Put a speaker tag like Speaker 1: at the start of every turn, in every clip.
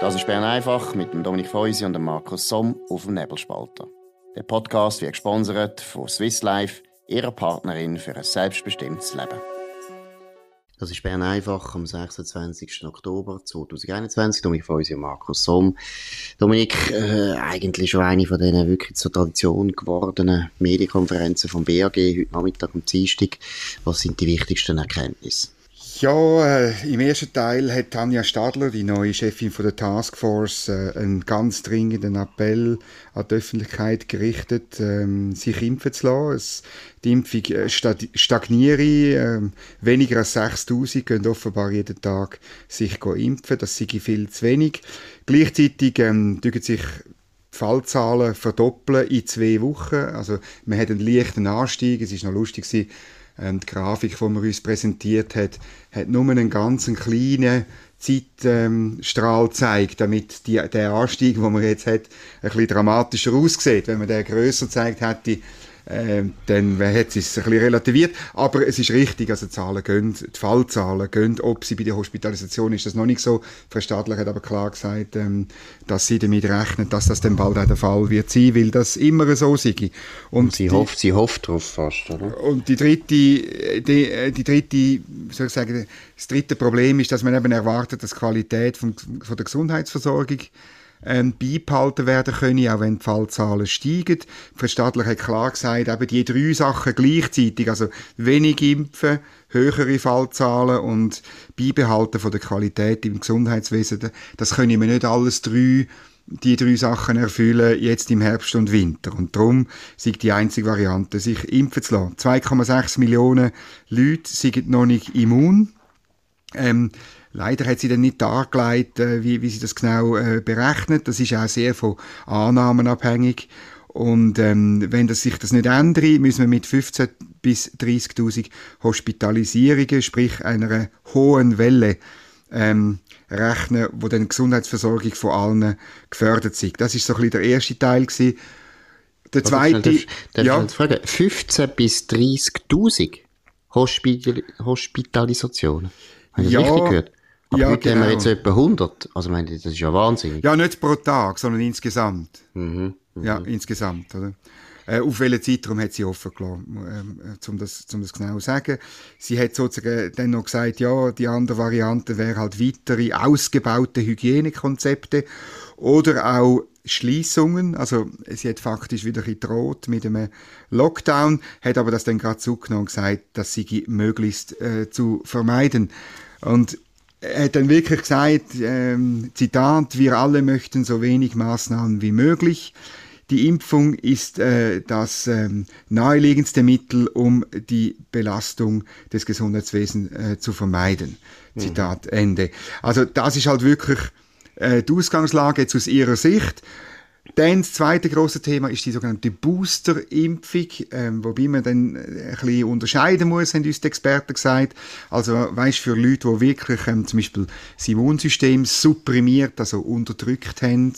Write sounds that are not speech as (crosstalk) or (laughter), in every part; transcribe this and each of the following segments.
Speaker 1: Das ist Bern einfach mit dem Dominik Feusi und dem Markus Somm auf dem Nebelspalter. Der Podcast wird gesponsert von Swiss Life, ihrer Partnerin für ein selbstbestimmtes Leben. Das ist Bern einfach am 26. Oktober 2021. Dominik Feusi und Markus Somm. Dominik, äh, eigentlich schon eine von diesen wirklich zur Tradition gewordenen Medienkonferenzen vom BAG heute Nachmittag am Dienstag. Was sind die wichtigsten Erkenntnisse?
Speaker 2: Ja, äh, im ersten Teil hat Tanja Stadler, die neue Chefin von der Taskforce, äh, einen ganz dringenden Appell an die Öffentlichkeit gerichtet, ähm, sich impfen zu lassen. Die Impfung äh, stagniere, äh, weniger als 6000 gehen offenbar jeden Tag sich impfen. Das sei viel zu wenig. Gleichzeitig ähm, sich Fallzahlen verdoppeln in zwei Wochen. Also man hat einen leichten Anstieg. Es ist noch lustig gewesen, die Grafik, die man uns präsentiert hat, hat nur einen ganz kleinen Zeitstrahl ähm, zeigt, damit die, der Anstieg, den man jetzt hat, ein bisschen dramatischer aussieht. Wenn man den grösser zeigt hätte, äh, dann hat es ein bisschen relativiert. Aber es ist richtig, also die Zahlen gehen, die Fallzahlen gehen, ob sie bei der Hospitalisation ist das noch nicht so. Frau Stadler hat aber klar gesagt, ähm, dass sie damit rechnen, dass das dann bald auch der Fall wird sein, weil das immer so sei.
Speaker 1: Und, und sie, die, hofft, sie hofft darauf fast, oder?
Speaker 2: Und die dritte, die, die dritte, soll ich sagen, das dritte Problem ist, dass man eben erwartet, dass die Qualität von, von der Gesundheitsversorgung ähm, beibehalten werden können, auch wenn die Fallzahlen steigen. Verstaatlich hat klar gesagt, eben die drei Sachen gleichzeitig, also wenig impfen, höhere Fallzahlen und Beibehalten von der Qualität im Gesundheitswesen, das können wir nicht alles drei die drei Sachen erfüllen, jetzt im Herbst und Winter. Und darum sind die einzige Variante, sich impfen zu lassen. 2,6 Millionen Leute sind noch nicht immun. Ähm, Leider hat sie dann nicht dargelegt, äh, wie, wie sie das genau äh, berechnet. Das ist auch sehr von Annahmen abhängig. Und ähm, wenn das sich das nicht ändert, müssen wir mit 15 bis 30.000 Hospitalisierungen, sprich einer hohen Welle, ähm, rechnen, wo dann die Gesundheitsversorgung von allen gefördert sind. Das ist so ein bisschen der erste Teil gewesen.
Speaker 1: Der zweite, darf, darf ja. fragen, 15 bis 30.000 Hospital Hospitalisationen. Habe ich ja, richtig gehört? Aber ja, heute genau. haben wir jetzt etwa 100. Also, meine, das ist ja wahnsinnig.
Speaker 2: Ja, nicht pro Tag, sondern insgesamt. Mhm, mh. Ja, insgesamt, oder? Äh, auf welchen Zeitraum hat sie offen gelassen, äh, um, das, um das genau zu sagen. Sie hat sozusagen dann noch gesagt, ja, die andere Variante wäre halt weitere ausgebaute Hygienekonzepte oder auch Schließungen, also sie hat faktisch wieder gedroht mit einem Lockdown, hat aber das dann gerade zugenommen und gesagt, dass sie möglichst äh, zu vermeiden. Und er hat dann wirklich gesagt, ähm, Zitat, wir alle möchten so wenig Maßnahmen wie möglich. Die Impfung ist äh, das ähm, naheliegendste Mittel, um die Belastung des Gesundheitswesens äh, zu vermeiden. Mhm. Zitat Ende. Also das ist halt wirklich äh, die Ausgangslage jetzt aus ihrer Sicht. Dann das zweite große Thema ist die sogenannte Booster-Impfung, ähm, wobei man dann ein bisschen unterscheiden muss, haben uns die Experten gesagt. Also, weißt für Leute, die wirklich ähm, zum Beispiel das Immunsystem supprimiert, also unterdrückt haben,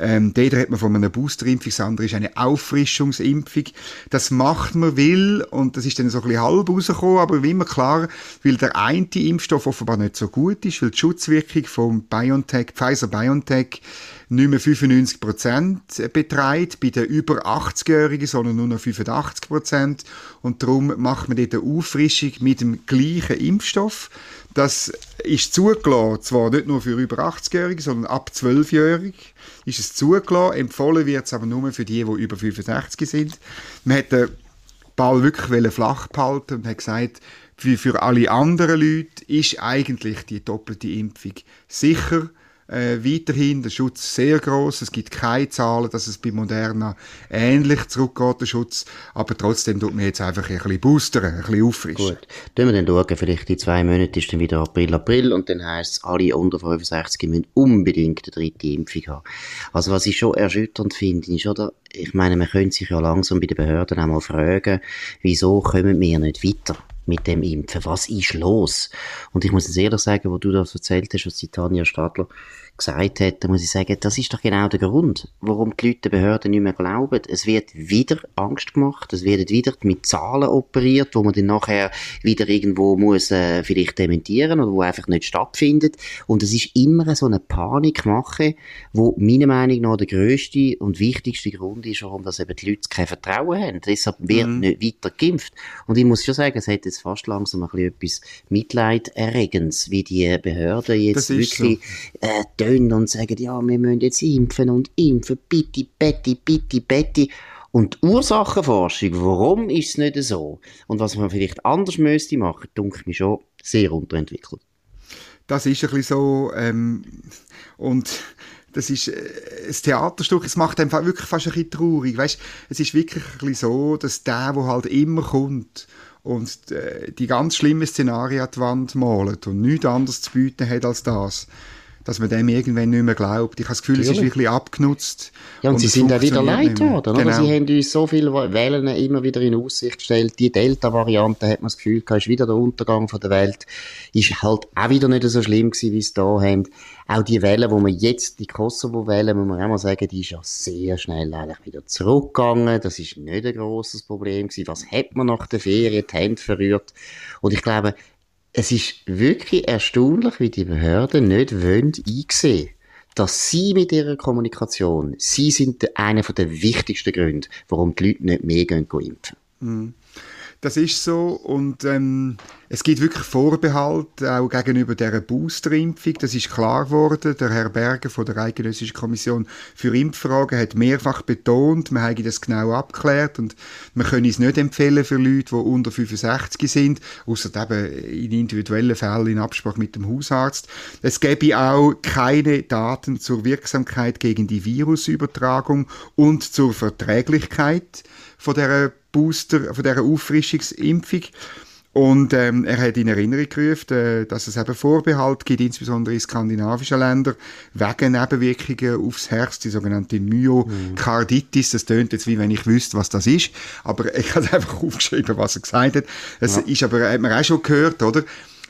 Speaker 2: ähm, dort hat man von einer Boosterimpfung, das andere ist eine Auffrischungsimpfung. Das macht man will, und das ist dann so ein bisschen halb rausgekommen, aber wie immer klar, weil der eine Impfstoff offenbar nicht so gut ist, weil die Schutzwirkung vom BioNTech, Pfizer-BioNTech, nicht mehr 95% betreibt, bei den über 80-Jährigen, sondern nur noch 85% Und darum macht man dort eine Auffrischung mit dem gleichen Impfstoff. Das ist zugelassen, zwar nicht nur für über 80-Jährige, sondern ab 12-Jährige ist es zugelassen. Empfohlen wird es aber nur für die, die über 65 sind. Man hat den Ball wirklich flach behalten und hat gesagt, wie für alle anderen Leute ist eigentlich die doppelte Impfung sicher äh, weiterhin der Schutz sehr groß. Es gibt keine Zahlen, dass es bei Moderna ähnlich zurückgeht, der Schutz. Aber trotzdem tut man jetzt einfach ein bisschen boostern, ein bisschen auffrischen. Gut.
Speaker 1: Tun wir dann schauen, vielleicht in zwei Monaten ist dann wieder April, April und dann heisst es, alle unter 65 müssen unbedingt eine dritte Impfung haben. Also was ich schon erschütternd finde, ist, oder? Ich meine, man könnte sich ja langsam bei den Behörden auch mal fragen, wieso kommen wir nicht weiter? Mit dem Impfen? Was ist los? Und ich muss jetzt ehrlich sagen, wo du das erzählt hast, was die Tanja Stadler gesagt hat, muss ich sagen, das ist doch genau der Grund, warum die Leute den Behörden nicht mehr glauben. Es wird wieder Angst gemacht, es wird wieder mit Zahlen operiert, wo man dann nachher wieder irgendwo muss äh, vielleicht dementieren oder wo einfach nicht stattfindet. Und es ist immer so eine Panikmache, wo meiner Meinung nach der grösste und wichtigste Grund ist, warum das eben die Leute kein Vertrauen haben. Deshalb wird mhm. nicht weiter geimpft. Und ich muss schon sagen, es hat jetzt fast langsam ein bisschen etwas Mitleiderregendes, wie die Behörden jetzt wirklich so. äh, tönen und sagen, ja, wir müssen jetzt impfen und impfen, bitte, bitte, bitte, bitte. Und die Ursachenforschung, warum ist es nicht so? Und was man vielleicht anders müsste machen, dunkelt mich schon sehr unterentwickelt.
Speaker 2: Das ist ein bisschen so, ähm, und das ist äh, ein Theaterstück, es macht einfach wirklich fast ein bisschen traurig, weißt? Es ist wirklich ein bisschen so, dass der, der halt immer kommt und äh, die ganz schlimmen Szenarien an die Wand malt und nichts anderes zu bieten hat als das, dass man dem irgendwann nicht mehr glaubt. Ich habe das Gefühl, Natürlich. es ist wirklich abgenutzt.
Speaker 1: Ja, und, und sie sind auch wieder leid worden, genau. Sie haben uns so viele Wellen immer wieder in Aussicht gestellt. Die Delta-Variante, hat man das Gefühl, ist wieder der Untergang von der Welt. Ist halt auch wieder nicht so schlimm gewesen, wie es da haben. Auch die Welle, wo man jetzt, die Kosovo-Welle, muss man auch mal sagen, die ist ja sehr schnell eigentlich wieder zurückgegangen. Das ist nicht ein grosses Problem gewesen. Was hat man nach der Ferien die Hände verrührt? Und ich glaube, es ist wirklich erstaunlich, wie die Behörden nicht wollen einsehen dass sie mit ihrer Kommunikation, sie sind einer der wichtigsten Gründe, warum die Leute nicht mehr gehen impfen.
Speaker 2: Mhm. Das ist so und ähm, es gibt wirklich Vorbehalte auch gegenüber der Boosterimpfung. Das ist klar geworden. Der Herr Berger von der Eidgenössischen Kommission für Impffragen hat mehrfach betont, wir haben das genau abgeklärt und wir können es nicht empfehlen für Leute, die unter 65 sind, außer eben in individuellen Fällen in Absprache mit dem Hausarzt. Es gäbe auch keine Daten zur Wirksamkeit gegen die Virusübertragung und zur Verträglichkeit von der Booster, von dieser Auffrischungsimpfung. Und ähm, er hat in Erinnerung gerufen, äh, dass es eben Vorbehalt gibt, insbesondere in skandinavischen Ländern, wegen Nebenwirkungen aufs Herz, die sogenannte Myokarditis. Das tönt jetzt wie wenn ich wüsste, was das ist. Aber (laughs) ich habe einfach aufgeschrieben, was er gesagt hat. Es ja. ist aber, hat man auch schon gehört, oder?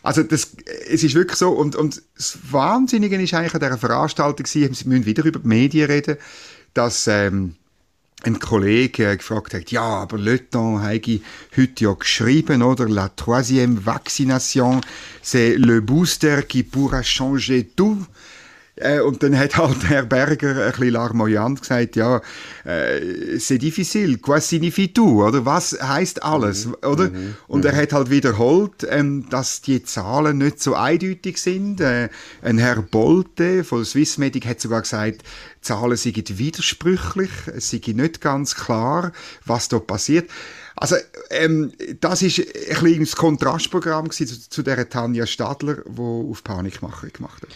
Speaker 2: Also das, es ist wirklich so, und, und das Wahnsinnige ist eigentlich an dieser Veranstaltung, sie müssen wieder über die Medien reden, dass ähm, ein Kollege gefragt hat, ja, aber Le Temps habe heute ja geschrieben, oder? La troisième vaccination, c'est le booster qui pourra changer tout. Äh, und dann hat halt Herr Berger ein bisschen larmoyant gesagt, ja, äh, c'est difficile, quoi signifie tout, oder? Was heißt alles, mhm. oder? Mhm. Und er mhm. hat halt wiederholt, ähm, dass die Zahlen nicht so eindeutig sind. Äh, ein Herr Bolte von Swissmedic hat sogar gesagt, Zahlen sind widersprüchlich, es sei nicht ganz klar, was da passiert. Also, ähm, das ist ein bisschen das Kontrastprogramm zu, zu der Tanja Stadler, die auf Panikmache gemacht hat.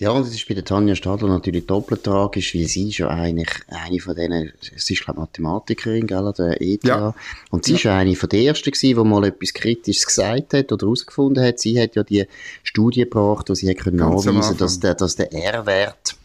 Speaker 1: Ja, und es ist bei der Tanja Stadler natürlich doppelt tragisch, weil sie ist ja eigentlich eine von denen, sie ist glaube Mathematikerin, gell, der ETH. Ja. Und sie ja. ist ja eine von der ersten gewesen, die mal etwas Kritisches gesagt hat oder herausgefunden hat. Sie hat ja die Studie gebracht, wo sie hat können nachweisen, dass der, dass der R-Wert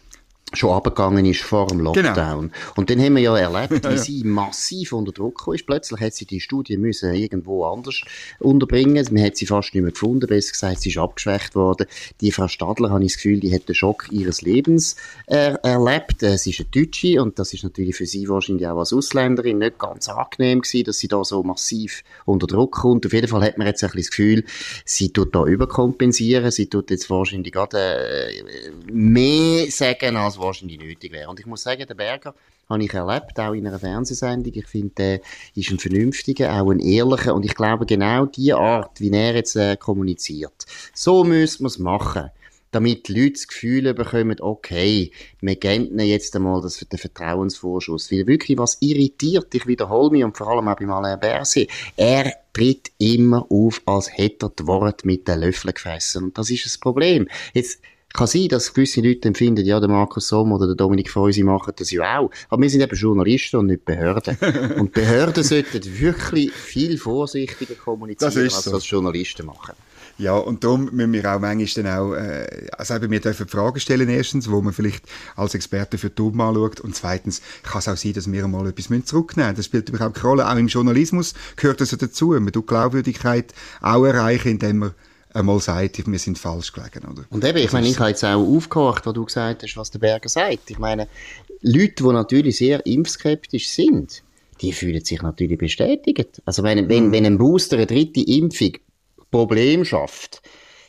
Speaker 1: schon abgegangen ist vor dem genau. Lockdown. Genau. Und dann haben wir ja erlebt, (laughs) wie sie massiv unter Druck ist. Plötzlich hat sie die Studie müssen irgendwo anders unterbringen. Man hat sie fast nicht mehr gefunden. Besser gesagt, sie ist abgeschwächt worden. Die Frau Stadler, habe ich das Gefühl, die hat den Schock ihres Lebens äh, erlebt. Äh, sie ist eine Deutsche und das ist natürlich für sie wahrscheinlich auch als Ausländerin nicht ganz angenehm gewesen, dass sie da so massiv unter Druck kommt. Auf jeden Fall hat man jetzt ein bisschen das Gefühl, sie tut da überkompensieren. Sie tut jetzt wahrscheinlich gerade äh, mehr sagen als wahrscheinlich nötig wäre. Und ich muss sagen, der Berger habe ich erlebt, auch in einer Fernsehsendung. Ich finde, der ist ein vernünftiger, auch ein ehrlicher. Und ich glaube, genau die Art, wie er jetzt äh, kommuniziert, so müssen wir es machen damit die Leute das Gefühl bekommen, okay, wir geben jetzt einmal das, den Vertrauensvorschuss. Weil wirklich, was irritiert, ich wiederhole mich, und vor allem auch bei Alain Berset, er tritt immer auf, als hätte er die Worte mit den Löffeln gefressen. Und das ist das Problem. Jetzt, kann sein, dass gewisse Leute empfinden, ja, der Markus Somm oder der Dominik Feusi machen das ja auch. Aber wir sind eben Journalisten und nicht Behörden. (laughs) und Behörden sollten wirklich viel vorsichtiger kommunizieren, als so. das Journalisten machen.
Speaker 2: Ja, und darum müssen wir auch manchmal dann auch, äh, also eben, wir dürfen Fragen stellen erstens, wo man vielleicht als Experte für Dumm anschaut und zweitens kann es auch sein, dass wir mal etwas zurücknehmen müssen. Das spielt überhaupt keine Rolle. Auch im Journalismus gehört das ja dazu. Man tut Glaubwürdigkeit auch erreichen, indem man einmal sagt, wir sind falsch gelegen, oder?
Speaker 1: Und eben, ich meine, ich habe jetzt auch aufgehört, wo du gesagt hast, was der Berger sagt. Ich meine, Leute, die natürlich sehr impfskeptisch sind, die fühlen sich natürlich bestätigt. Also wenn, wenn, mhm. wenn ein Booster eine dritte Impfung Problem schafft,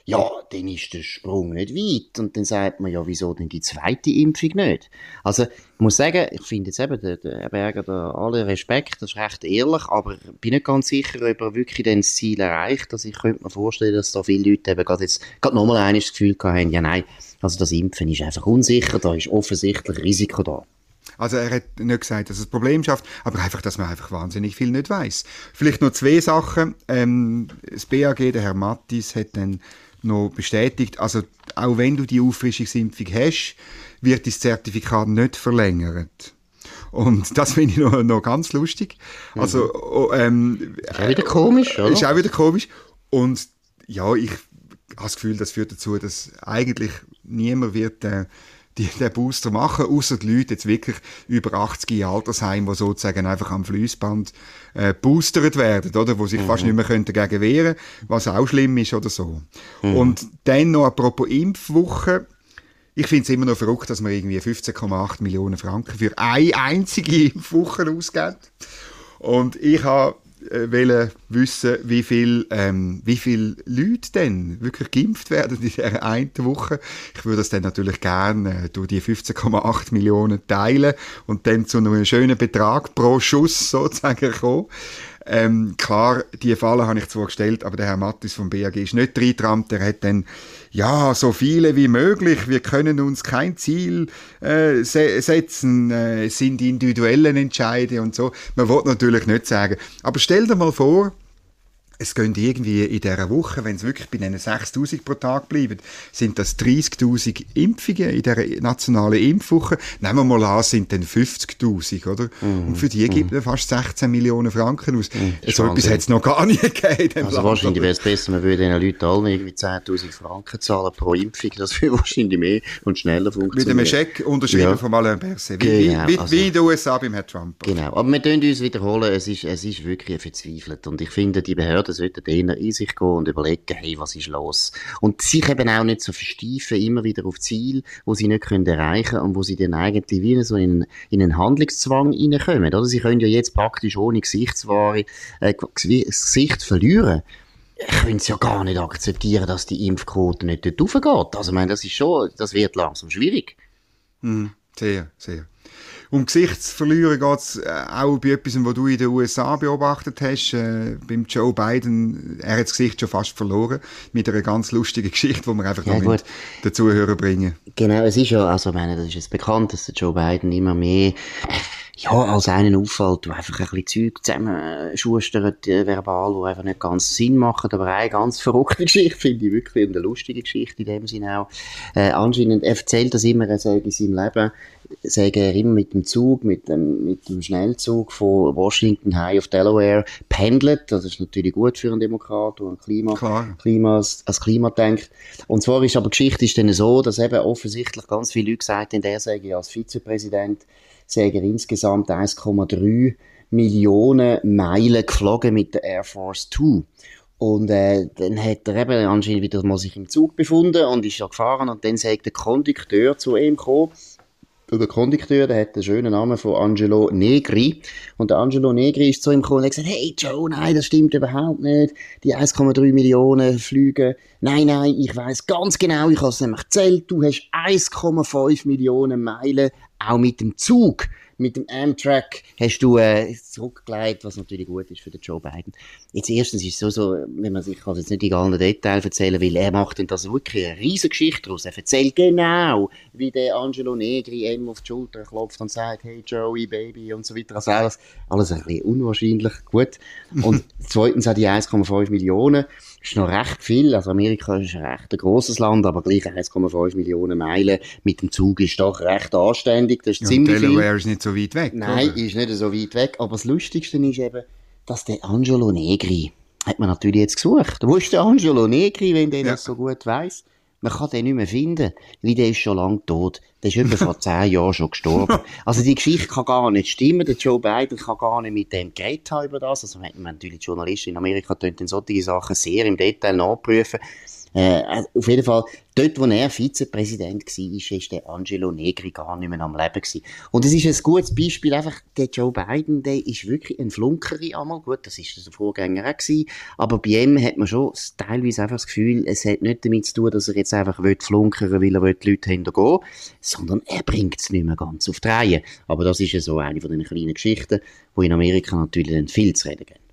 Speaker 1: ja, dann ist der Sprung nicht weit. Und dann sagt man, ja, wieso denn die zweite Impfung nicht? Also, ich muss sagen, ich finde jetzt eben, der, der Berger, da alle Respekt, das ist recht ehrlich, aber ich bin nicht ganz sicher, ob er wirklich dann das Ziel erreicht. Also, ich könnte mir vorstellen, dass da viele Leute eben gerade jetzt, gerade nochmal das Gefühl haben, ja, nein, also das Impfen ist einfach unsicher, da ist offensichtlich Risiko da.
Speaker 2: Also er hat nicht gesagt, dass es Problem schafft, aber einfach, dass man einfach wahnsinnig viel nicht weiß. Vielleicht noch zwei Sachen. Ähm, das BAG, der Herr Mattis, hat dann noch bestätigt, also auch wenn du die Auffrischungsimpfung hast, wird das Zertifikat nicht verlängert. Und (laughs) das finde ich noch, noch ganz lustig. Also, mhm.
Speaker 1: oh, ähm, ist auch wieder komisch, oder?
Speaker 2: Ist auch wieder komisch. Und ja, ich habe das Gefühl, das führt dazu, dass eigentlich niemand wird äh, die, den Booster machen, außer die Leute jetzt wirklich über 80 in Altersheim, die sozusagen einfach am Fließband äh, boostert werden, oder, wo sich mhm. fast nicht mehr können dagegen wehren was auch schlimm ist oder so. Mhm. Und dann noch apropos Impfwoche, ich finde es immer noch verrückt, dass man irgendwie 15,8 Millionen Franken für eine einzige (laughs) Impfwoche ausgibt. Und ich habe wollen wissen, wie viel, ähm, wie viele Leute denn wirklich geimpft werden in dieser einen Woche. Ich würde das dann natürlich gerne äh, durch die 15,8 Millionen teilen und dann zu einem schönen Betrag pro Schuss sozusagen kommen. Ähm, klar, die Falle habe ich zwar gestellt, aber der Herr Mattis vom BAG ist nicht dran. Der hat dann, ja, so viele wie möglich. Wir können uns kein Ziel äh, se setzen. Äh, es sind individuelle Entscheide und so. Man will natürlich nicht sagen. Aber stell dir mal vor, es gehen irgendwie in dieser Woche, wenn es wirklich bei diesen 6'000 pro Tag bleiben, sind das 30'000 Impfungen in dieser nationalen Impfwoche. Nehmen wir mal an, sind dann 50'000, oder? Mhm. Und für die gibt man fast 16 Millionen Franken aus. Mhm, so etwas hat es noch gar nicht gegeben.
Speaker 1: Also Land, wahrscheinlich wäre es besser, man würde den Leuten allen irgendwie 10'000 Franken zahlen pro Impfung. Das würde (laughs) wahrscheinlich mehr und schneller funktionieren.
Speaker 2: Mit einem Scheck unterschrieben ja. von Alain Berset. Wie, genau, wie, also, wie in den USA beim Herrn Trump.
Speaker 1: Genau. Aber wir können uns wiederholen, es ist, es ist wirklich verzweifelt. Und ich finde, die Behörden Behörden sollten eher in sich gehen und überlegen, hey, was ist los? Und sich eben auch nicht so versteifen, immer wieder auf Ziel, wo sie nicht können erreichen und wo sie dann eigentlich wie so in, in einen Handlungszwang reinkommen, oder? Sie können ja jetzt praktisch ohne Gesichtswahre, äh, Gesicht verlieren können sie ja gar nicht akzeptieren, dass die Impfquote nicht dort raufgeht. Also, ich meine, das ist schon, das wird langsam schwierig.
Speaker 2: Mm, sehr, sehr. Um Gesichtsverlieren geht es äh, auch bei etwas, was du in den USA beobachtet hast. Äh, beim Joe Biden, er hat das Gesicht schon fast verloren. Mit einer ganz lustigen (laughs) Geschichte, die wir einfach ja, noch den Zuhörern bringen.
Speaker 1: Genau, es ist ja, also, ich meine, das ist jetzt bekannt, dass der Joe Biden immer mehr ja, als einen auffällt, du einfach ein bisschen Zeug zusammenschustert, äh, verbal, wo einfach nicht ganz Sinn machen, aber eine ganz verrückte (laughs) Geschichte, finde ich wirklich, eine lustige Geschichte in dem Sinne auch. Äh, anscheinend, er erzählt das immer, er sagt in seinem Leben, sage er immer mit dem Zug, mit dem, mit dem Schnellzug von Washington High auf Delaware pendelt. Das ist natürlich gut für einen Demokrat, der an Klima, Klima als, Klima denkt. Und zwar ist aber die Geschichte ist dann so, dass eben offensichtlich ganz viele Leute gesagt haben, der sage als Vizepräsident sagen insgesamt 1,3 Millionen Meilen geflogen mit der Air Force Two. Und äh, dann hat er eben anscheinend wieder mal sich im Zug befunden und ist ja gefahren und dann sagt der Kondukteur zu ihm gekommen, der Kondukteur, der hat den schönen Namen von Angelo Negri. Und der Angelo Negri ist zu ihm gekommen und hat gesagt, hey Joe, nein, das stimmt überhaupt nicht. Die 1,3 Millionen Flüge. Nein, nein, ich weiß ganz genau, ich habe es nämlich gezählt. Du hast 1,5 Millionen Meilen auch mit dem Zug mit dem Amtrak hast du äh, zurückgelegt, was natürlich gut ist für den Joe Biden. Jetzt erstens ist es so, so wenn man sich also jetzt nicht die ganzen Details erzählen will, er macht denn das wirklich eine riesige Geschichte daraus. Er erzählt genau, wie der Angelo Negri ihm auf die Schulter klopft und sagt, hey Joey, Baby und so weiter. Also alles, alles ein bisschen unwahrscheinlich gut. Und (laughs) zweitens hat die 1,5 Millionen ist noch recht viel. Also Amerika ist ein recht ein grosses Land, aber gleich 1,5 Millionen Meilen mit dem Zug ist doch recht anständig. Das ist ja, ziemlich
Speaker 2: Delaware
Speaker 1: viel.
Speaker 2: ist nicht so weit weg.
Speaker 1: Nein, oder? ist nicht so weit weg. Aber das Lustigste ist eben, dass der Angelo Negri, hat man natürlich jetzt gesucht. Wo ist der Angelo Negri, wenn der ja. das so gut weiss? Man kann den nicht mehr finden, weil der ist schon lange tot. Der ist etwa vor (laughs) zehn Jahren schon gestorben. Also die Geschichte kann gar nicht stimmen. Der Joe Biden kann gar nicht mit dem geredet haben über das. Also man, natürlich die Journalisten in Amerika können solche Sachen sehr im Detail nachprüfen. Äh, also auf jeden Fall, dort, wo er Vizepräsident war, ist der Angelo Negri gar nicht mehr am Leben gewesen. Und es ist ein gutes Beispiel, einfach, der Joe Biden, der ist wirklich ein Flunkeri einmal. Gut, das ist der Vorgänger auch gewesen. Aber bei ihm hat man schon teilweise einfach das Gefühl, es hat nicht damit zu tun, dass er jetzt einfach will flunkern weil er will die Leute hintergehen sondern er bringt es nicht mehr ganz auf die Reihe. Aber das ist ja so eine von den kleinen Geschichten, die in Amerika natürlich dann viel zu reden geben.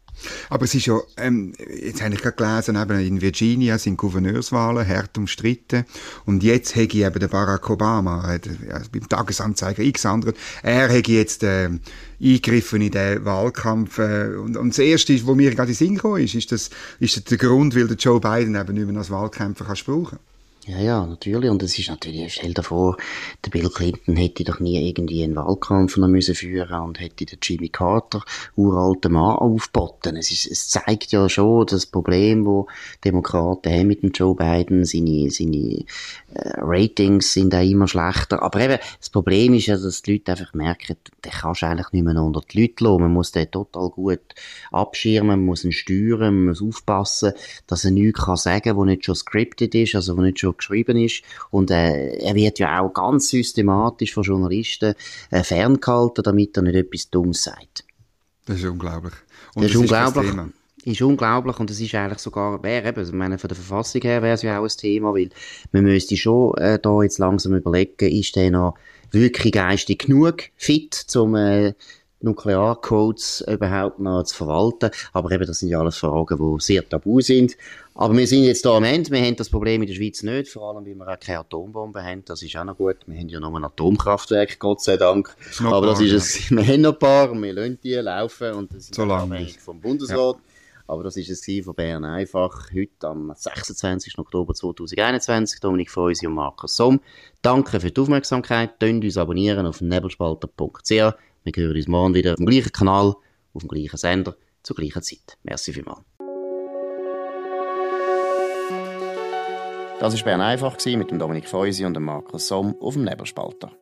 Speaker 2: Aber es ist ja, ähm, jetzt habe ich gerade gelesen, eben in Virginia sind Gouverneurswahlen hart umstritten. Und jetzt hätte ich eben den Barack Obama, hat, ja, beim Tagesanzeiger eingesandert, er hätte jetzt äh, eingegriffen in den Wahlkampf. Äh, und, und das Erste, was mir gerade in den Sinn gekommen ist, ist, das, ist das der Grund, weil der Joe Biden eben nicht mehr als Wahlkämpfer kann brauchen
Speaker 1: ja, ja, natürlich. Und es ist natürlich, stell dir vor, der Bill Clinton hätte doch nie irgendwie einen Wahlkampf noch müssen führen und hätte den Jimmy Carter, uralten Mann, aufboten. Es, ist, es zeigt ja schon das Problem, wo Demokraten haben mit dem Joe Biden. Seine, seine äh, Ratings sind auch immer schlechter. Aber eben, das Problem ist ja, dass die Leute einfach merken, der kannst du eigentlich nicht mehr unter die Leute lassen. Man muss den total gut abschirmen, man muss ihn steuern, man muss aufpassen, dass er nichts kann sagen kann, was nicht schon scripted ist, also was nicht schon geschrieben ist. Und äh, er wird ja auch ganz systematisch von Journalisten äh, ferngehalten, damit er nicht etwas Dummes sagt.
Speaker 2: Das ist unglaublich.
Speaker 1: Und das, das ist unglaublich. Ist, ist unglaublich und es ist eigentlich sogar, wäre eben, ich meine, von der Verfassung her wäre es ja auch ein Thema, weil man müsste schon äh, da jetzt langsam überlegen, ist der noch wirklich geistig genug fit, um äh, Nuklearcodes überhaupt noch zu verwalten. Aber eben, das sind ja alles Fragen, die sehr tabu sind. Aber wir sind jetzt da am Ende. Wir haben das Problem in der Schweiz nicht, vor allem, weil wir auch keine Atombomben haben. Das ist auch noch gut. Wir haben ja noch ein Atomkraftwerk, Gott sei Dank. Noch Aber das paar, ist es. (laughs) Wir haben noch ein paar, wir lassen die laufen und das ist so abhängig vom Bundesrat. Ja. Aber das ist es von Bern einfach. Heute am 26. Oktober 2021. Dominik Feusi und Markus Somm. Danke für die Aufmerksamkeit. Tönt uns abonnieren auf nebelspalter.ch. Wir hören uns morgen wieder auf dem gleichen Kanal, auf dem gleichen Sender, zur gleichen Zeit. Merci vielmals.
Speaker 3: Das war Bern einfach mit dem Dominik Feusi und dem Markus Somm auf dem Nebelspalter.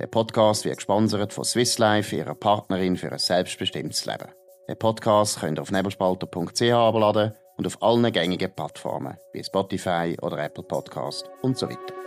Speaker 3: Der Podcast wird gesponsert von Swiss Life, ihrer Partnerin für ein selbstbestimmtes Leben. Den Podcast könnt ihr auf nebelspalter.ch abladen und auf allen gängigen Plattformen wie Spotify oder Apple Podcast und so weiter.